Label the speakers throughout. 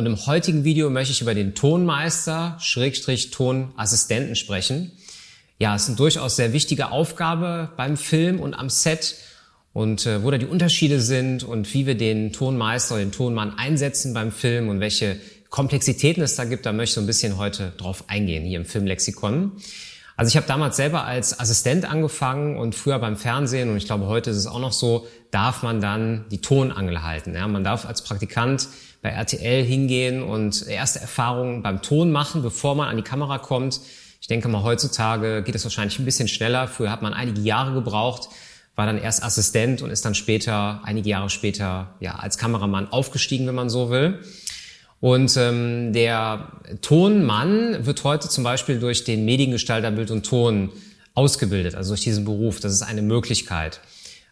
Speaker 1: Und im heutigen Video möchte ich über den Tonmeister, Schrägstrich Tonassistenten sprechen. Ja, es ist eine durchaus sehr wichtige Aufgabe beim Film und am Set und äh, wo da die Unterschiede sind und wie wir den Tonmeister oder den Tonmann einsetzen beim Film und welche Komplexitäten es da gibt, da möchte ich so ein bisschen heute drauf eingehen hier im Filmlexikon. Also ich habe damals selber als Assistent angefangen und früher beim Fernsehen und ich glaube heute ist es auch noch so, darf man dann die Tonangel halten. Ja? Man darf als Praktikant bei RTL hingehen und erste Erfahrungen beim Ton machen, bevor man an die Kamera kommt. Ich denke mal, heutzutage geht es wahrscheinlich ein bisschen schneller. Früher hat man einige Jahre gebraucht, war dann erst Assistent und ist dann später, einige Jahre später, ja, als Kameramann aufgestiegen, wenn man so will. Und ähm, der Tonmann wird heute zum Beispiel durch den Mediengestalter Bild und Ton ausgebildet, also durch diesen Beruf. Das ist eine Möglichkeit.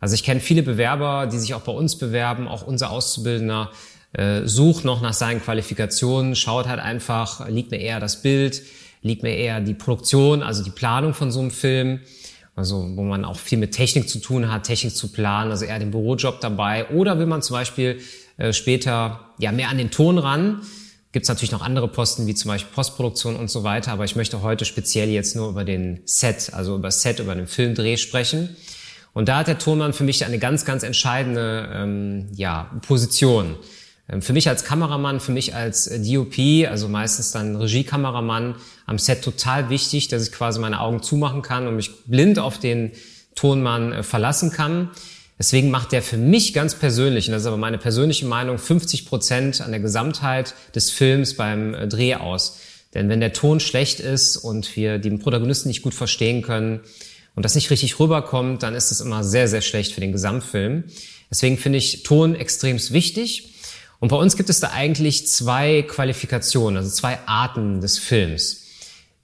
Speaker 1: Also ich kenne viele Bewerber, die sich auch bei uns bewerben, auch unser Auszubildender äh, sucht noch nach seinen Qualifikationen, schaut halt einfach, liegt mir eher das Bild, liegt mir eher die Produktion, also die Planung von so einem Film, also wo man auch viel mit Technik zu tun hat, Technik zu planen, also eher den Bürojob dabei. Oder will man zum Beispiel äh, später ja mehr an den Ton ran, gibt es natürlich noch andere Posten wie zum Beispiel Postproduktion und so weiter, aber ich möchte heute speziell jetzt nur über den Set, also über Set, über den Filmdreh sprechen. Und da hat der Tonmann für mich eine ganz, ganz entscheidende ähm, ja, Position. Ähm, für mich als Kameramann, für mich als äh, DOP, also meistens dann Regiekameramann am Set total wichtig, dass ich quasi meine Augen zumachen kann und mich blind auf den Tonmann äh, verlassen kann. Deswegen macht der für mich ganz persönlich, und das ist aber meine persönliche Meinung, 50 Prozent an der Gesamtheit des Films beim äh, Dreh aus. Denn wenn der Ton schlecht ist und wir den Protagonisten nicht gut verstehen können und das nicht richtig rüberkommt, dann ist es immer sehr, sehr schlecht für den Gesamtfilm. Deswegen finde ich Ton extrem wichtig. Und bei uns gibt es da eigentlich zwei Qualifikationen, also zwei Arten des Films.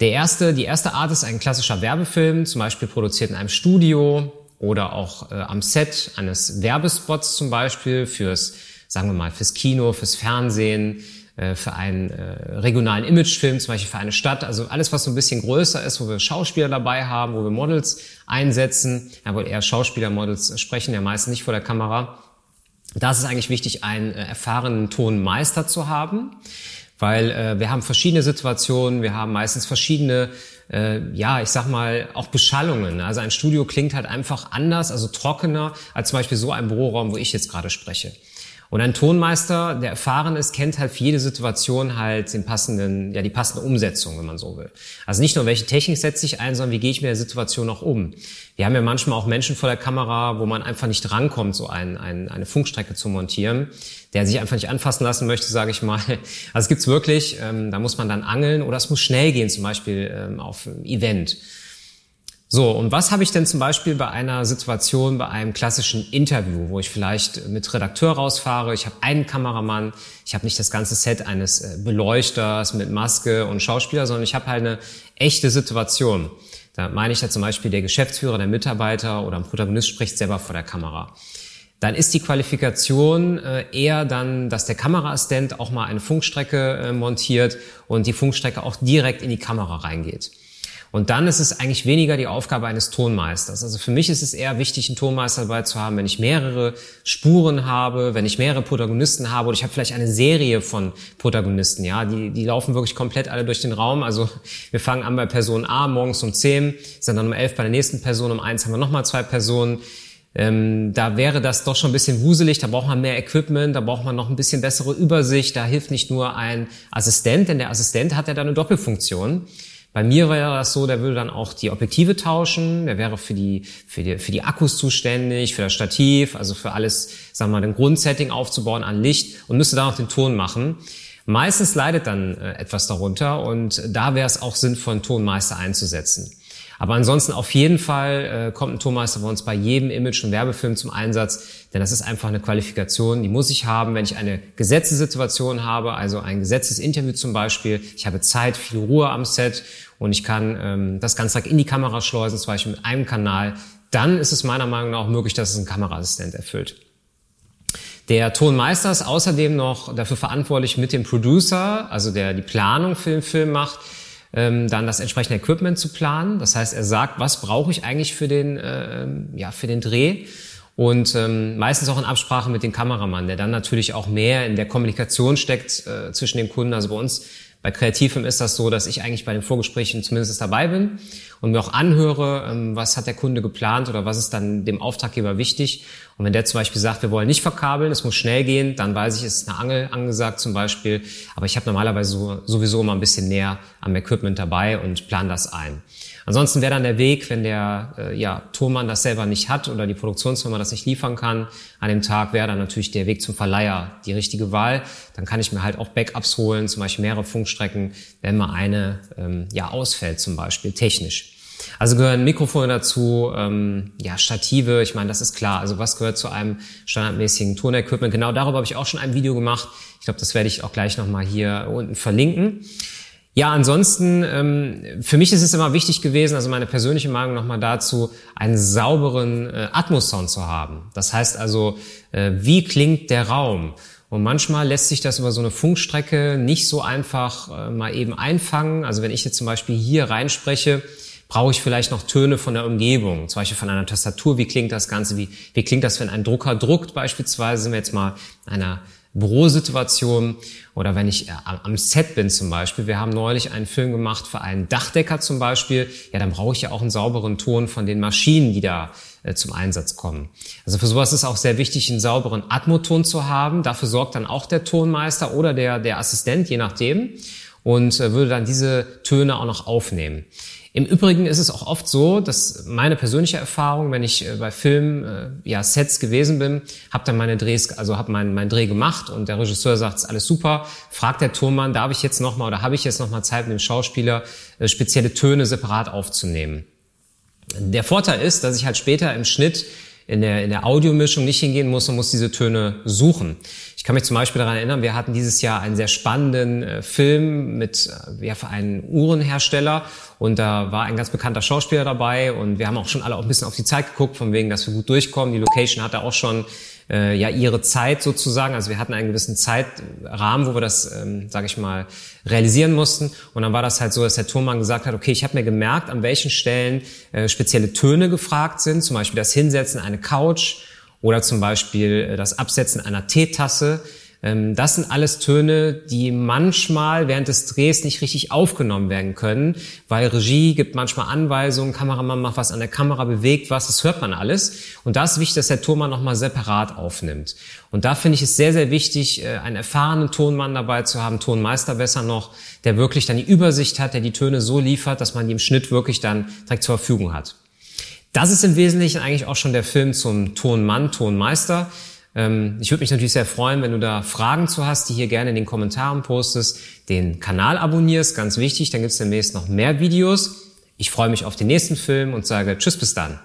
Speaker 1: Der erste, die erste Art ist ein klassischer Werbefilm, zum Beispiel produziert in einem Studio oder auch äh, am Set eines Werbespots zum Beispiel fürs, sagen wir mal, fürs Kino, fürs Fernsehen, äh, für einen äh, regionalen Imagefilm, zum Beispiel für eine Stadt. Also alles, was so ein bisschen größer ist, wo wir Schauspieler dabei haben, wo wir Models einsetzen. Ja, wohl eher Schauspieler, Models sprechen ja meistens nicht vor der Kamera. Da ist es eigentlich wichtig, einen äh, erfahrenen Tonmeister zu haben, weil äh, wir haben verschiedene Situationen, wir haben meistens verschiedene, äh, ja, ich sag mal, auch Beschallungen. Also ein Studio klingt halt einfach anders, also trockener als zum Beispiel so ein Büroraum, wo ich jetzt gerade spreche. Und ein Tonmeister, der erfahren ist, kennt halt für jede Situation halt den passenden, ja, die passende Umsetzung, wenn man so will. Also nicht nur, welche Technik setze ich ein, sondern wie gehe ich mit der Situation auch um. Wir haben ja manchmal auch Menschen vor der Kamera, wo man einfach nicht rankommt, so ein, ein, eine Funkstrecke zu montieren, der sich einfach nicht anfassen lassen möchte, sage ich mal. Also es gibt's wirklich, ähm, da muss man dann angeln oder es muss schnell gehen, zum Beispiel ähm, auf einem Event. So, und was habe ich denn zum Beispiel bei einer Situation, bei einem klassischen Interview, wo ich vielleicht mit Redakteur rausfahre, ich habe einen Kameramann, ich habe nicht das ganze Set eines äh, Beleuchters mit Maske und Schauspieler, sondern ich habe halt eine echte Situation. Da meine ich ja zum Beispiel der Geschäftsführer, der Mitarbeiter oder ein Protagonist spricht selber vor der Kamera. Dann ist die Qualifikation äh, eher dann, dass der Kameraassistent auch mal eine Funkstrecke äh, montiert und die Funkstrecke auch direkt in die Kamera reingeht. Und dann ist es eigentlich weniger die Aufgabe eines Tonmeisters. Also für mich ist es eher wichtig, einen Tonmeister dabei zu haben, wenn ich mehrere Spuren habe, wenn ich mehrere Protagonisten habe oder ich habe vielleicht eine Serie von Protagonisten. Ja, die, die laufen wirklich komplett alle durch den Raum. Also wir fangen an bei Person A morgens um 10, sind dann um 11 bei der nächsten Person, um 1 haben wir nochmal zwei Personen. Ähm, da wäre das doch schon ein bisschen wuselig, da braucht man mehr Equipment, da braucht man noch ein bisschen bessere Übersicht, da hilft nicht nur ein Assistent, denn der Assistent hat ja dann eine Doppelfunktion. Bei mir wäre das so, der würde dann auch die Objektive tauschen, der wäre für die, für die, für die Akkus zuständig, für das Stativ, also für alles, sagen wir mal, den Grundsetting aufzubauen an Licht und müsste dann auch den Ton machen. Meistens leidet dann äh, etwas darunter und da wäre es auch sinnvoll, einen Tonmeister einzusetzen. Aber ansonsten auf jeden Fall äh, kommt ein Tonmeister bei uns bei jedem Image- und Werbefilm zum Einsatz, denn das ist einfach eine Qualifikation, die muss ich haben, wenn ich eine gesetzte Situation habe, also ein gesetztes Interview zum Beispiel. Ich habe Zeit, viel Ruhe am Set und ich kann ähm, das ganz in die Kamera schleusen, zum Beispiel mit einem Kanal. Dann ist es meiner Meinung nach auch möglich, dass es ein Kameraassistent erfüllt. Der Tonmeister ist außerdem noch dafür verantwortlich mit dem Producer, also der die Planung für den Film macht, ähm, dann das entsprechende Equipment zu planen. Das heißt, er sagt, was brauche ich eigentlich für den, äh, ja, für den Dreh und ähm, meistens auch in Absprache mit dem Kameramann, der dann natürlich auch mehr in der Kommunikation steckt äh, zwischen den Kunden. Also bei uns bei Kreativem ist das so, dass ich eigentlich bei den Vorgesprächen zumindest dabei bin und mir auch anhöre, ähm, was hat der Kunde geplant oder was ist dann dem Auftraggeber wichtig. Und wenn der zum Beispiel sagt, wir wollen nicht verkabeln, es muss schnell gehen, dann weiß ich, es ist eine Angel angesagt zum Beispiel. Aber ich habe normalerweise sowieso immer ein bisschen näher am Equipment dabei und plan das ein. Ansonsten wäre dann der Weg, wenn der äh, ja, Tonmann das selber nicht hat oder die Produktionsfirma das nicht liefern kann, an dem Tag wäre dann natürlich der Weg zum Verleiher die richtige Wahl. Dann kann ich mir halt auch Backups holen, zum Beispiel mehrere Funkstrecken, wenn mal eine ähm, ja ausfällt zum Beispiel technisch. Also gehören Mikrofone dazu, ähm, ja, Stative, ich meine, das ist klar. Also was gehört zu einem standardmäßigen Tonequipment? Genau darüber habe ich auch schon ein Video gemacht. Ich glaube, das werde ich auch gleich nochmal hier unten verlinken. Ja, ansonsten, ähm, für mich ist es immer wichtig gewesen, also meine persönliche Meinung nochmal dazu, einen sauberen äh, Atmos-Sound zu haben. Das heißt also, äh, wie klingt der Raum? Und manchmal lässt sich das über so eine Funkstrecke nicht so einfach äh, mal eben einfangen. Also wenn ich jetzt zum Beispiel hier reinspreche, brauche ich vielleicht noch Töne von der Umgebung, zum Beispiel von einer Tastatur. Wie klingt das Ganze? Wie, wie klingt das, wenn ein Drucker druckt beispielsweise? Sind wir jetzt mal einer Bürosituation oder wenn ich äh, am Set bin zum Beispiel. Wir haben neulich einen Film gemacht für einen Dachdecker zum Beispiel. Ja, dann brauche ich ja auch einen sauberen Ton von den Maschinen, die da äh, zum Einsatz kommen. Also für sowas ist auch sehr wichtig, einen sauberen Atmoton zu haben. Dafür sorgt dann auch der Tonmeister oder der, der Assistent, je nachdem, und äh, würde dann diese Töne auch noch aufnehmen. Im Übrigen ist es auch oft so, dass meine persönliche Erfahrung, wenn ich äh, bei Filmen, äh, ja, Sets gewesen bin, habe dann meine Drehs, also habe meinen mein Dreh gemacht und der Regisseur sagt, alles super, fragt der Tonmann, darf ich jetzt nochmal oder habe ich jetzt nochmal Zeit mit dem Schauspieler, äh, spezielle Töne separat aufzunehmen. Der Vorteil ist, dass ich halt später im Schnitt in der, in der Audiomischung nicht hingehen muss und muss diese Töne suchen. Ich kann mich zum Beispiel daran erinnern, wir hatten dieses Jahr einen sehr spannenden äh, Film mit äh, ja, für einen Uhrenhersteller und da war ein ganz bekannter Schauspieler dabei und wir haben auch schon alle auch ein bisschen auf die Zeit geguckt, von wegen, dass wir gut durchkommen. Die Location hatte auch schon äh, ja ihre Zeit sozusagen. Also wir hatten einen gewissen Zeitrahmen, wo wir das, ähm, sage ich mal, realisieren mussten. Und dann war das halt so, dass der Tonmann gesagt hat, okay, ich habe mir gemerkt, an welchen Stellen äh, spezielle Töne gefragt sind, zum Beispiel das Hinsetzen eine Couch oder zum Beispiel äh, das Absetzen einer Teetasse. Ähm, das sind alles Töne, die manchmal während des Drehs nicht richtig aufgenommen werden können, weil Regie gibt manchmal Anweisungen, Kameramann macht was an der Kamera, bewegt was, das hört man alles. Und da ist wichtig, dass der Tonmann nochmal separat aufnimmt. Und da finde ich es sehr, sehr wichtig, äh, einen erfahrenen Tonmann dabei zu haben, Tonmeister besser noch, der wirklich dann die Übersicht hat, der die Töne so liefert, dass man die im Schnitt wirklich dann direkt zur Verfügung hat. Das ist im Wesentlichen eigentlich auch schon der Film zum Tonmann, Tonmeister. Ähm, ich würde mich natürlich sehr freuen, wenn du da Fragen zu hast, die hier gerne in den Kommentaren postest, den Kanal abonnierst, ganz wichtig, dann gibt es demnächst noch mehr Videos. Ich freue mich auf den nächsten Film und sage Tschüss bis dann.